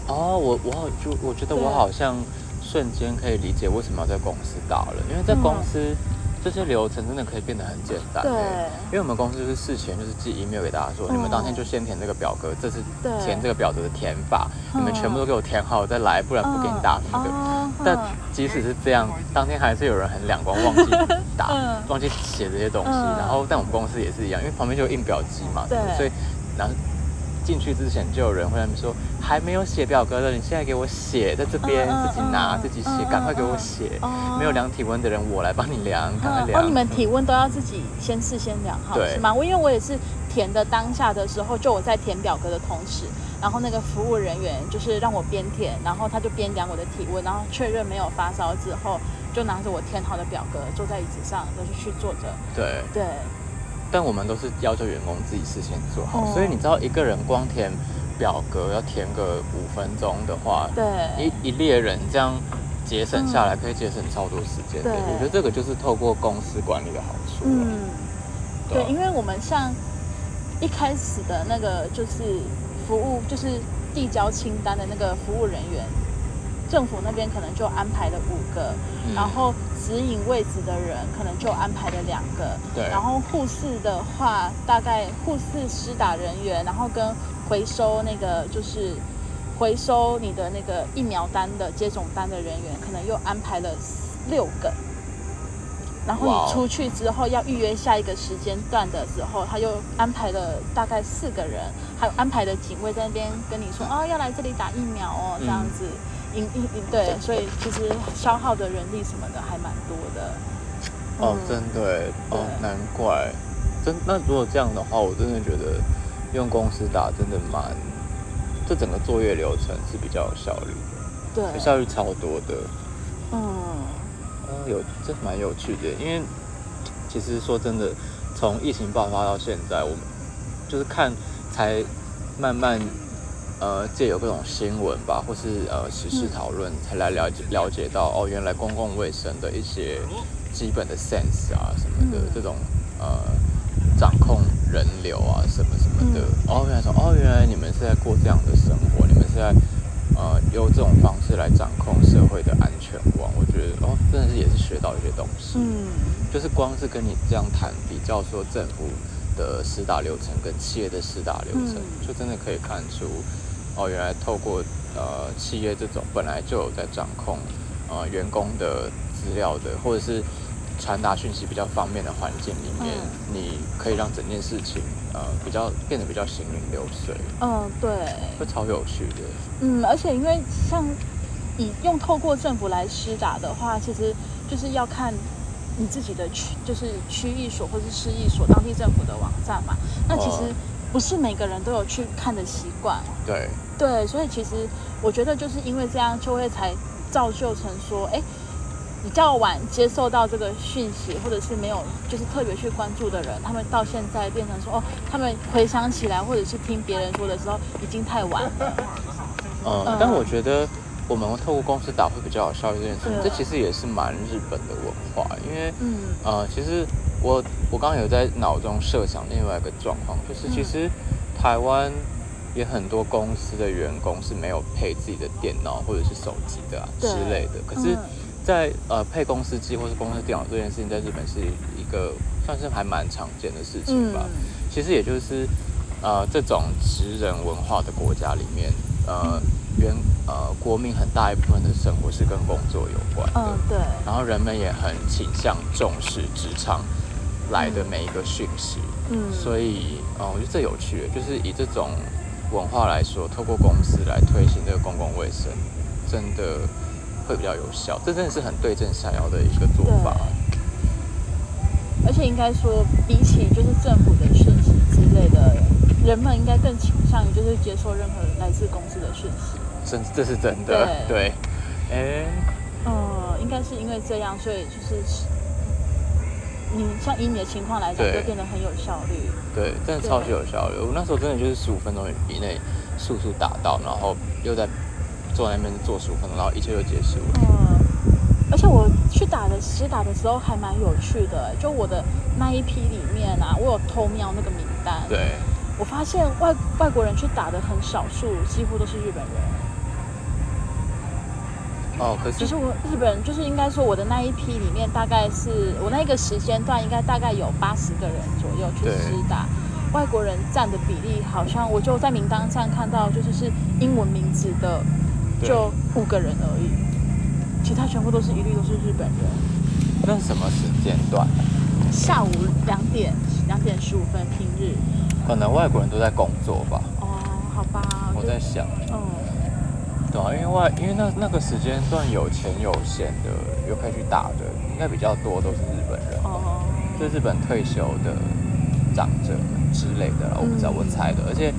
哦，我我好就我觉得我好像瞬间可以理解为什么要在公司打了，因为在公司。这些流程真的可以变得很简单，对，因为我们公司就是事前就是寄 email 给大家说，你们当天就先填这个表格，这是填这个表格的填法，你们全部都给我填好再来，不然不给你打分的。但即使是这样，当天还是有人很两光忘记 打，忘记写这些东西。然后，但我们公司也是一样，因为旁边就有印表机嘛，对，所以然后。进去之前就有人会他们说还没有写表格的，你现在给我写在这边，自己拿自己写，赶快给我写。没有量体温的人，我来帮你量，赶快量。哦，你们体温都要自己先事先量好是吗？我因为我也是填的当下的时候，就我在填表格的同时，然后那个服务人员就是让我边填，然后他就边量我的体温，然后确认没有发烧之后，就拿着我填好的表格坐在椅子上，就是去坐着。对对。但我们都是要求员工自己事先做好，所以你知道一个人光填表格要填个五分钟的话，对，一一列人这样节省下来可以节省超多时间。对，我觉得这个就是透过公司管理的好处。嗯，对，因为我们像一开始的那个就是服务，就是递交清单的那个服务人员。政府那边可能就安排了五个，然后指引位置的人可能就安排了两个，对。然后护士的话，大概护士施打人员，然后跟回收那个就是回收你的那个疫苗单的接种单的人员，可能又安排了六个。然后你出去之后要预约下一个时间段的时候，他又安排了大概四个人，还有安排的警卫在那边跟你说，哦，要来这里打疫苗哦，这样子。因因因对，所以其实消耗的人力什么的还蛮多的。哦，真对哦，难怪。真那如果这样的话，我真的觉得用公司打真的蛮，这整个作业流程是比较有效率的。对，效率超多的。嗯。嗯，有这蛮有趣的，因为其实说真的，从疫情爆发到现在，我们就是看才慢慢。呃，借由各种新闻吧，或是呃时事讨论，才来了解了解到哦，原来公共卫生的一些基本的 sense 啊什么的，这种呃掌控人流啊什么什么的。哦，原来说哦，原来你们是在过这样的生活，你们是在呃用这种方式来掌控社会的安全网。我觉得哦，真的是也是学到一些东西。嗯，就是光是跟你这样谈，比较说政府的施打流程跟企业的施打流程，就真的可以看出。哦，原来透过呃企业这种本来就有在掌控呃员工的资料的，或者是传达讯息比较方便的环境里面，你可以让整件事情呃比较变得比较行云流水。嗯，对，会超有趣的。嗯，而且因为像以用透过政府来施打的话，其实就是要看你自己的区，就是区域所或是市役所、当地政府的网站嘛。那其实哦不是每个人都有去看的习惯，对，对，所以其实我觉得就是因为这样，就会才造就成说，哎，比较晚接受到这个讯息，或者是没有就是特别去关注的人，他们到现在变成说，哦，他们回想起来，或者是听别人说的时候，已经太晚了。嗯，嗯但我觉得我们透过公司打会比较有效率这件事情，这其实也是蛮日本的文化，因为嗯。呃，其实我我刚刚有在脑中设想另外一个状况，就是其实台湾也很多公司的员工是没有配自己的电脑或者是手机的啊之类的，可是嗯。在，呃配公司机或是公司电脑这件事情，在日本是一个算是还蛮常见的事情吧。嗯。其实也就是呃这种职人文化的国家里面，呃原呃国民很大一部分的生活是跟工作有关的。嗯，对，然后人们也很倾向重视职场来的每一个讯息，嗯，所以，呃，我觉得这有趣，就是以这种文化来说，透过公司来推行这个公共卫生，真的会比较有效。这真的是很对症下药的一个做法。而且应该说，比起就是政府的讯息之类的，人们应该更倾向于就是接受任何来自公司的讯息。真这是真的，对对，哎，嗯，应该是因为这样，所以就是你像以你的情况来讲，就变得很有效率。对，真的超级有效率。我那时候真的就是十五分钟以内速速打到，然后又在坐在那边做十五分钟，然后一切就结束了。嗯，而且我去打的，其实打的时候还蛮有趣的。就我的那一批里面啊，我有偷瞄那个名单，对，我发现外外国人去打的很少数，几乎都是日本人。哦，可就是是我日本人，就是应该说我的那一批里面，大概是我那个时间段，应该大概有八十个人左右去对施打。外国人占的比例好像，我就在名单上看到，就是是英文名字的就五个人而已，其他全部都是一律都是日本人。那什么时间段？下午两点，两点十五分平日。可能外国人都在工作吧。哦，好吧，我在想，嗯，对啊，因为外因为那那个时间段有钱有闲的，又可以去打的，应该比较多都是日本人吧，哦，就日本退休的长者之类的啦，我不知道，嗯我猜的。而且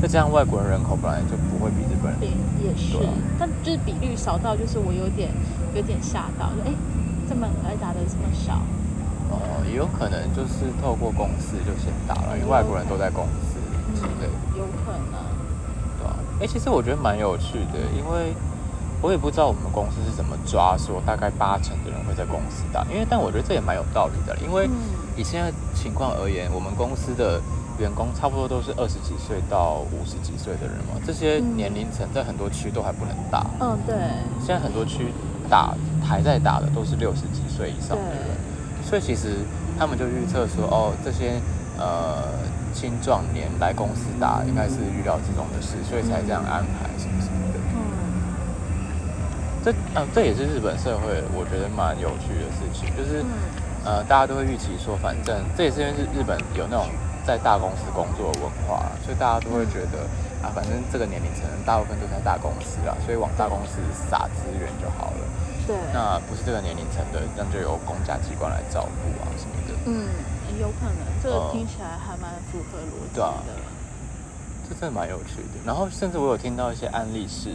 再加上外国人人口本来就不会比日本人也也是啊，但就是比率少到，就是我有点有点吓到，就哎，这么来打的这么少。哦，也有可能就是透过公司就先打了，因为外国人都在公司之类的。有可能。哎、其实我觉得蛮有趣的，因为我也不知道我们公司是怎么抓说大概八成的人会在公司打，因为但我觉得这也蛮有道理的，因为嗯以现在情况而言，我们公司的员工差不多都是二十几岁到五十几岁的人嘛，这些嗯年龄层在很多区都还不能打，嗯，对。现在很多区打还在打的都是六十几岁以上的人，所以其实他们就预测说，哦，这些呃青壮年来公司打应该是预料之中的事，所以才这样安排什么什么的。嗯这呃这也是日本社会我觉得蛮有趣的事情，就是嗯呃大家都会预期说，反正这也是因为日日本有那种在大公司工作的文化，所以大家都会觉得啊，反正这个年龄层大部分都在大公司啊，所以往大公司撒资源就好了。对，那不是这个年龄层的，那就由公家机关来照顾啊什么的。嗯，有可能，这个嗯听起来还蛮符合逻辑的。这真的蛮有趣的。然后甚至我有听到一些案例是，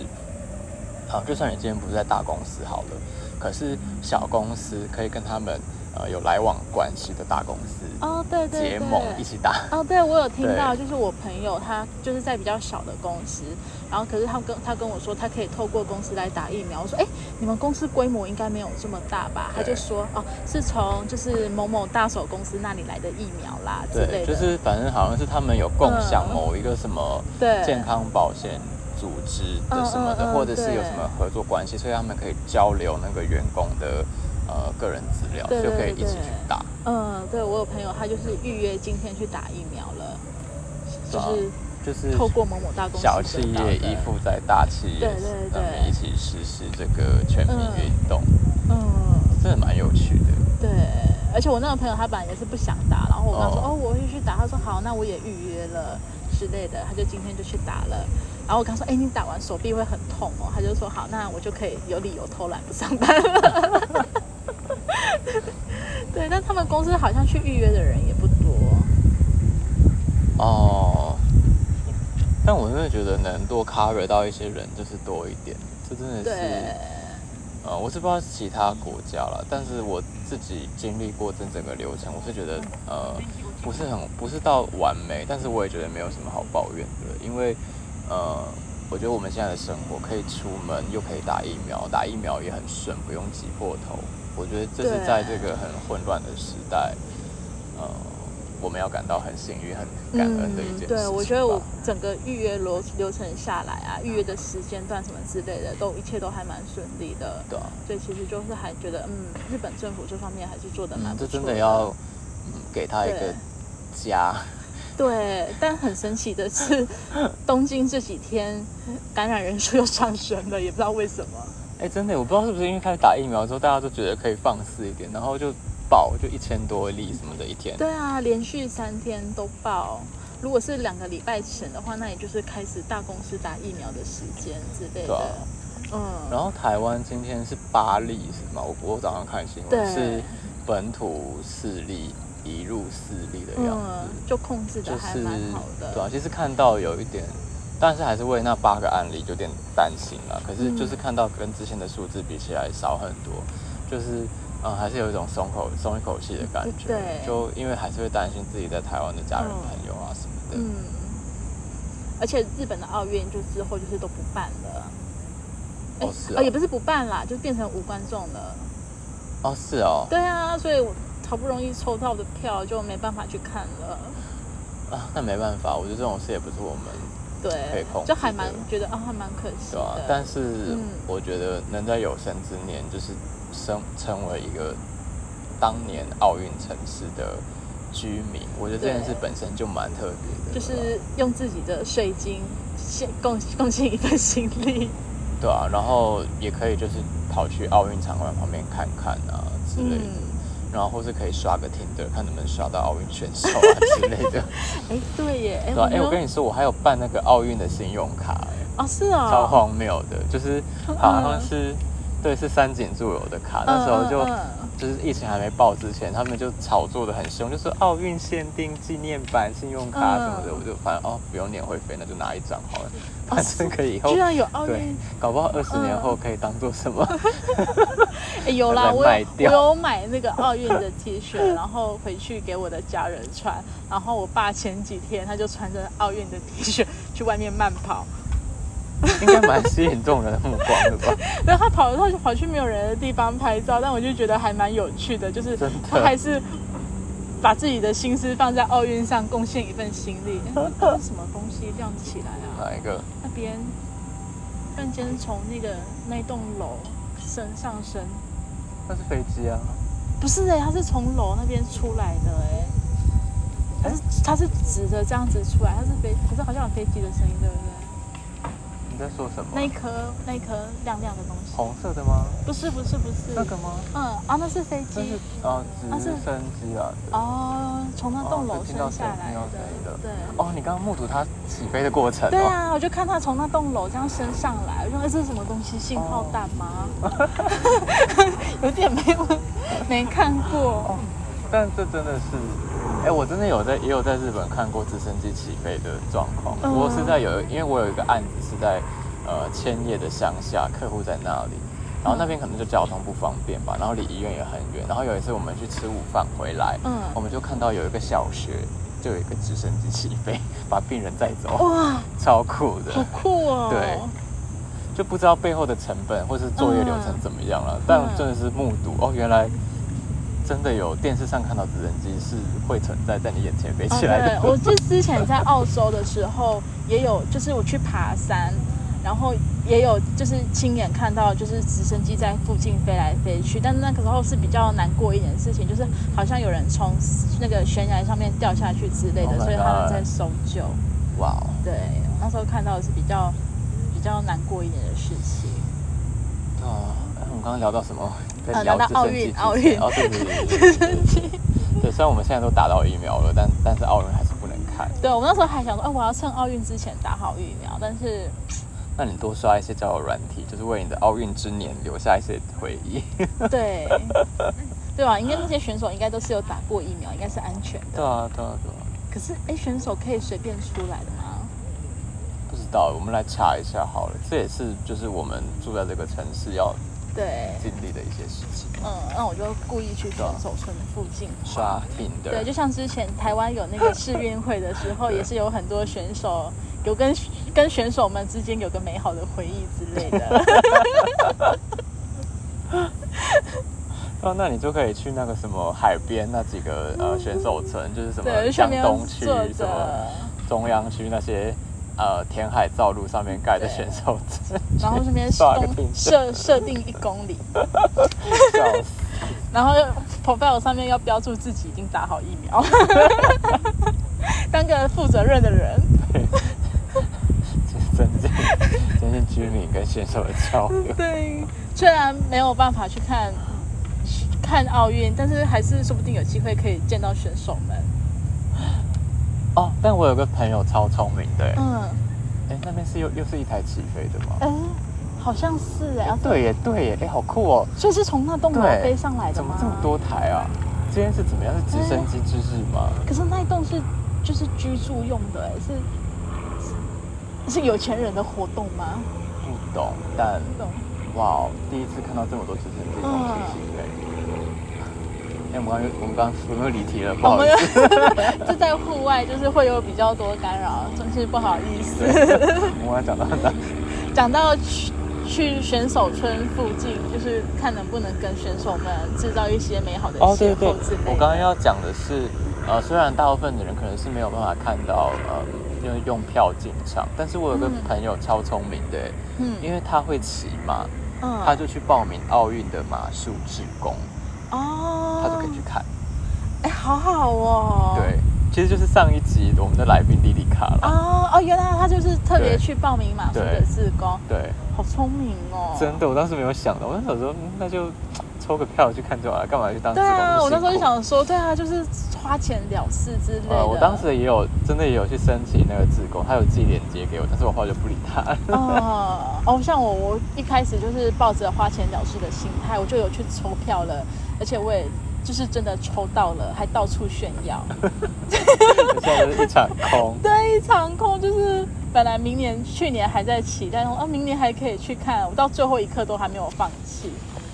啊，就算你今天不是在大公司好了，可是小公司可以跟他们呃有来往关系的大公司哦，对对对，结盟一起打。哦，对，我有听到，就是我朋友他就是在比较小的公司，然后可是他跟他跟我说，他可以透过公司来打疫苗。我说，哎，你们公司规模应该没有这么大吧？他就说，哦，是从就是某某大手公司那里来的疫苗啦之类对，的。就是反正好像是他们有共享嗯某一个什么对健康保险组织的什么的，嗯嗯嗯或者是有什么合作关系，所以他们可以交流那个员工的呃个人资料，对对就可以一起去打。嗯，对我有朋友，他就是预约今天去打疫苗了，就是就是透过某某大公司小企业依附在大企业对对对一起实施这个全民运动，嗯。真的蛮有趣的。对，而且我那个朋友他本来也是不想打，然后我跟他说哦哦我会去打，他说好，那我也预约了之类的，他就今天就去打了。然后我跟他说，哎，你打完手臂会很痛哦，他就说好，那我就可以有理由偷懒不上班了。对，但他们公司好像去预约的人也不多。哦，但我真的觉得能多 cover 到一些人就是多一点，这真的是，对，呃，我是不知道其他国家了，但是我自己经历过这整个流程，我是觉得呃不是很不是到完美，但是我也觉得没有什么好抱怨的，因为呃我觉得我们现在的生活可以出门又可以打疫苗，打疫苗也很顺，不用挤破头，我觉得这是在这个很混乱的时代，呃我们要感到很幸运、很感恩的一件事情吧、嗯对，我觉得我整个预约流流程下来啊，预约的时间段什么之类的，都一切都还蛮顺利的。对啊。所以其实就是还觉得，嗯，日本政府这方面还是做的蛮嗯，这真的要、嗯、给他一个对家。对，但很神奇的是，东京这几天感染人数又上升了，也不知道为什么。哎、真的，我不知道是不是因为开始打疫苗之后，大家都觉得可以放肆一点，然后就爆，就一千多例什么的一天。对啊，连续三天都爆。如果是两个礼拜前的话，那也就是开始大公司打疫苗的时间之类的。嗯，然后台湾今天是八例是吗？我我早上看新闻是本土四例，移入四例的样嗯子，，就控制的还就是蛮好的。对啊，其实看到有一点，但是还是为那八个案例有点担心了。可是就是嗯看到跟之前的数字比起来少很多，就是嗯，还是有一种松口松一口气的感觉。对就因为还是会担心自己在台湾的家人嗯朋友啊什么的。嗯，而且日本的奥运就之后就是都不办了。哎哦是哦哦，也不是不办啦，就变成无观众了。哦，是哦，对啊，所以我好不容易抽到的票就没办法去看了。啊，那没办法，我觉得这种事也不是我们可以对控，制就还蛮觉得啊，还蛮可惜对吧、的。但是嗯。我觉得能在有生之年，就是生成为一个当年奥运城市的居民，我觉得这件事本身就蛮特别的，就是用自己的税金献贡贡献一份心力。对啊，然后也可以就是跑去奥运场馆旁边看看啊之类的，嗯，然后或是可以刷个 Tinder，看能不能刷到奥运选手啊 之类的，哎，对耶，哎，对吧、哎、我跟你说，我还有办那个奥运的信用卡、哎哦，是哦，超荒谬的，就是好像嗯是、对是三井住友的卡，那时候就、嗯。嗯就是疫情还没爆之前，他们就炒作的很凶，就是奥运限定纪念版信用卡什么的，嗯我就反正哦不用年会费，那就拿一张好了，哦。反正可以以后居然有奥对运，，搞不好二十年嗯后可以当做什么？哎，有啦，我有买那个奥运的 T 恤，然后回去给我的家人穿。然后我爸前几天他就穿着奥运的 T 恤去外面慢跑，应该蛮吸引众人的目光的吧？然后他跑他就跑去没有人的地方拍照，但我就觉得还蛮有趣的，就是他还是把自己的心思放在奥运上，贡献一份心力。哎那是什么东西亮起来啊？哪一个？那边突然间从那个那栋楼升上升，那是飞机啊！不是哎、他是从楼那边出来的哎、他是他是直的这样子出来，他是飞，可是好像有飞机的声音，对不对？你在说什么那？一颗那一颗亮亮的东西，红色的吗？不是不是不是，那个吗？嗯啊，那是飞那是机啊，直升机啊。哦，从那栋楼升下来的的，对。哦，你刚刚目睹它起飞的过程哦。对啊，我就看它从那栋楼这样升上来，我说、哎这是什么东西？信号弹吗？有点没有没看过。哦，但这真的是，哎、我真的有在也有在日本看过直升机起飞的状况。不过是在有，因为我有一个案子是在呃千叶的乡下，客户在那里，然后那边可能就交通不方便吧，然后离医院也很远。然后有一次我们去吃午饭回来，嗯我们就看到有一个小学就有一个直升机起飞，把病人载走，哇，超酷的。好酷哦！对就不知道背后的成本或是作业流程怎么样了，嗯但真的是目睹哦，原来真的有电视上看到直升机是会存在在你眼前飞哦起来的。对，我就之前在澳洲的时候，也有就是我去爬山，然后也有就是亲眼看到就是直升机在附近飞来飞去，但那个时候是比较难过一点的事情，就是好像有人从那个悬崖上面掉下去之类的 Oh 所以他们在搜救。哇哦，对，那时候看到的是比较比较难过一点的事情。哦，哎我们刚刚聊到什么？啊，聊到奥运，奥运。对，虽然我们现在都打到疫苗了，但但是奥运还是不能看。对，我们那时候还想说，哎，我要趁奥运之前打好疫苗。但是那你多刷一些交友软体，就是为你的奥运之年留下一些回忆。对，对吧？应该那些选手应该都是有打过疫苗，应该是安全的。对啊，对啊，对啊。可是，哎，选手可以随便出来的吗？不知道。我们来查一下好了。这也是就是我们住在这个城市要。对，经历的一些事情。嗯，那我就故意去选手村附近刷屏的。对，就像之前台湾有那个世运会的时候，也是有很多选手 有跟跟选手们之间有个美好的回忆之类的。哦，那你就可以去那个什么海边那几个呃选手村，就是什么江东区、什么中央区那些呃填海造陆上面盖的选手村，然后这边设设定一公里，笑死！然后 profile 上面要标注自己已经打好疫苗，当个负责任的人，增进增进居民跟选手的交流。对，虽然没有办法去看。看奥运，但是还是说不定有机会可以见到选手们。哦，但我有个朋友超聪明的，嗯，哎，那边是又又是一台起飞的吗？哎，好像是哎，对耶对耶，哎，好酷哦！所以是从那栋楼飞上来的怎么这么多台啊？这边是怎么样？是直升机之日吗？可是那一栋是就是居住用的，哎，是是有钱人的活动吗？不懂，但哇，第一次看到这么多直升机同时起飞。哎，我们刚我们刚有没有离题了？不好意思，就在户外，就是会有比较多干扰，真是不好意思。我刚讲到哪？讲到去去选手村附近，就是看能不能跟选手们制造一些美好的邂逅之类的。我刚刚要讲的是，呃，虽然大部分的人可能是没有办法看到，呃，因为用票进场，但是我有个朋友超聪明的，嗯，因为他会骑马，嗯，他就去报名奥运的马术志工。哦，他就可以去看，哎，好好哦。对，其实就是上一集我们的来宾莉莉卡了。哦哦，原来他就是特别去报名马术的志工。对，好聪明哦。真的，我当时没有想到，我那时候那就抽个票去看就好了，干嘛去当？对啊，我那时候就想说，对啊，就是花钱了事之类的。我当时也有真的也有去申请那个志工，他有寄链接给我，但是我后来就不理他。哦哦，像我，我一开始就是抱着花钱了事的心态，我就有去抽票了。而且我也就是真的抽到了，还到处炫耀。一场空。对，一场空，就是本来明年、去年还在期待，啊，明年还可以去看，我到最后一刻都还没有放弃。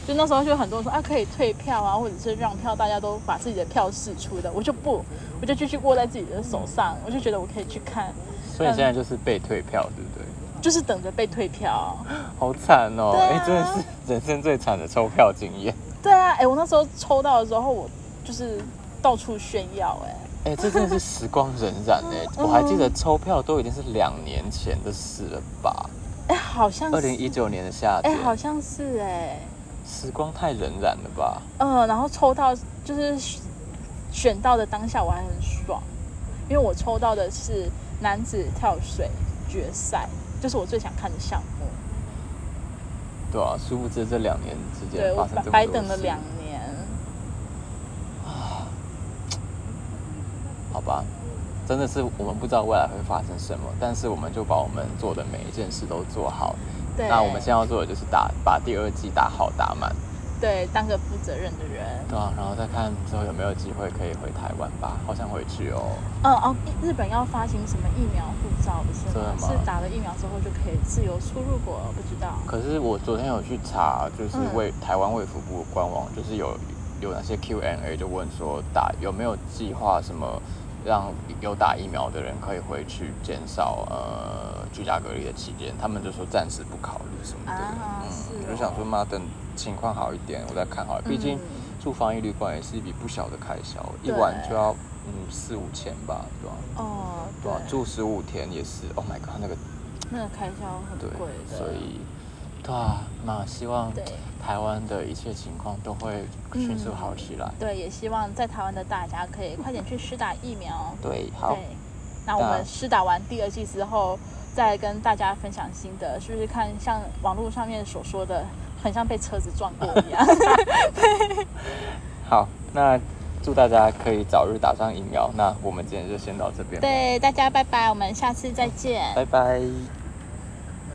就那时候就很多人说啊，可以退票啊，或者是让票，大家都把自己的票试出的，我就不，我就继续握在自己的手上，我就觉得我可以去看。所以现在就是被退票，对不对？就是等着被退票。好惨哦！哎，真的是人生最惨的抽票经验。对啊，哎，我那时候抽到的时候，我就是到处炫耀，哎，哎，这真的是时光荏苒哎，我还记得抽票都已经是两年前的事了吧？哎，好像二零一九年的夏天，哎，好像是哎，时光太荏苒了吧？嗯，然后抽到就是选到的当下，我还很爽，因为我抽到的是男子跳水决赛，就是我最想看的项目。对啊，殊不知这两年之间发生这么多白等了两年啊！好吧，真的是我们不知道未来会发生什么，但是我们就把我们做的每一件事都做好。对，那我们现在要做的就是打把第二季打好打满。对，当个负责任的人。对啊，然后再看之后有没有机会可以回台湾吧，好想回去哦。嗯哦，日本要发行什么疫苗护照不是吗？是打了疫苗之后就可以自由出入国？不知道。可是我昨天有去查，就是卫台湾卫福部官网，就是有有那些 Q&A 就问说打有没有计划什么让有打疫苗的人可以回去，减少呃居家隔离的期间，他们就说暂时不考虑什么的。啊，是。我就想说妈等。情况好一点，我再看好。毕竟住防疫旅馆也是一笔不小的开销，一晚就要嗯四五千吧，对吧？哦，对住十五天也是。Oh my god，那个那个开销很贵的。所以，对啊，那希望台湾的一切情况都会迅速好起来。对，也希望在台湾的大家可以快点去施打疫苗。对，好。那我们施打完第二剂之后，再跟大家分享心得，是不是看像网络上面所说的？很像被车子撞过一样。好，那祝大家可以早日打上疫苗。那我们今天就先到这边。对，大家拜拜，我们下次再见。拜拜。